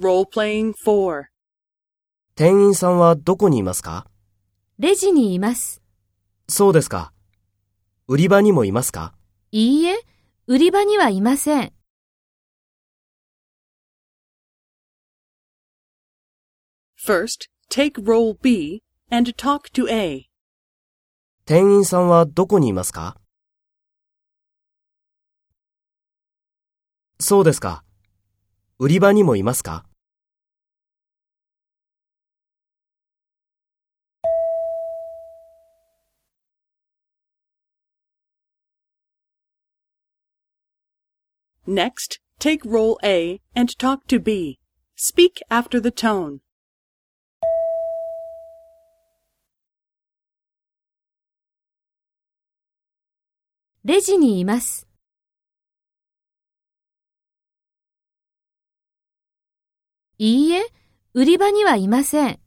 Role-playing 4. 店員さんはどこにいますか？レジにいます。そうですか。売り場にもいますか？いいえ、売り場にはいません。First, take role B and talk to A. 店員さんはどこにいますか？そうですか。売り場にもいますか？Next, take role A and talk to B. Speak after the tone. レジにいます。いいえ、売り場にはいません。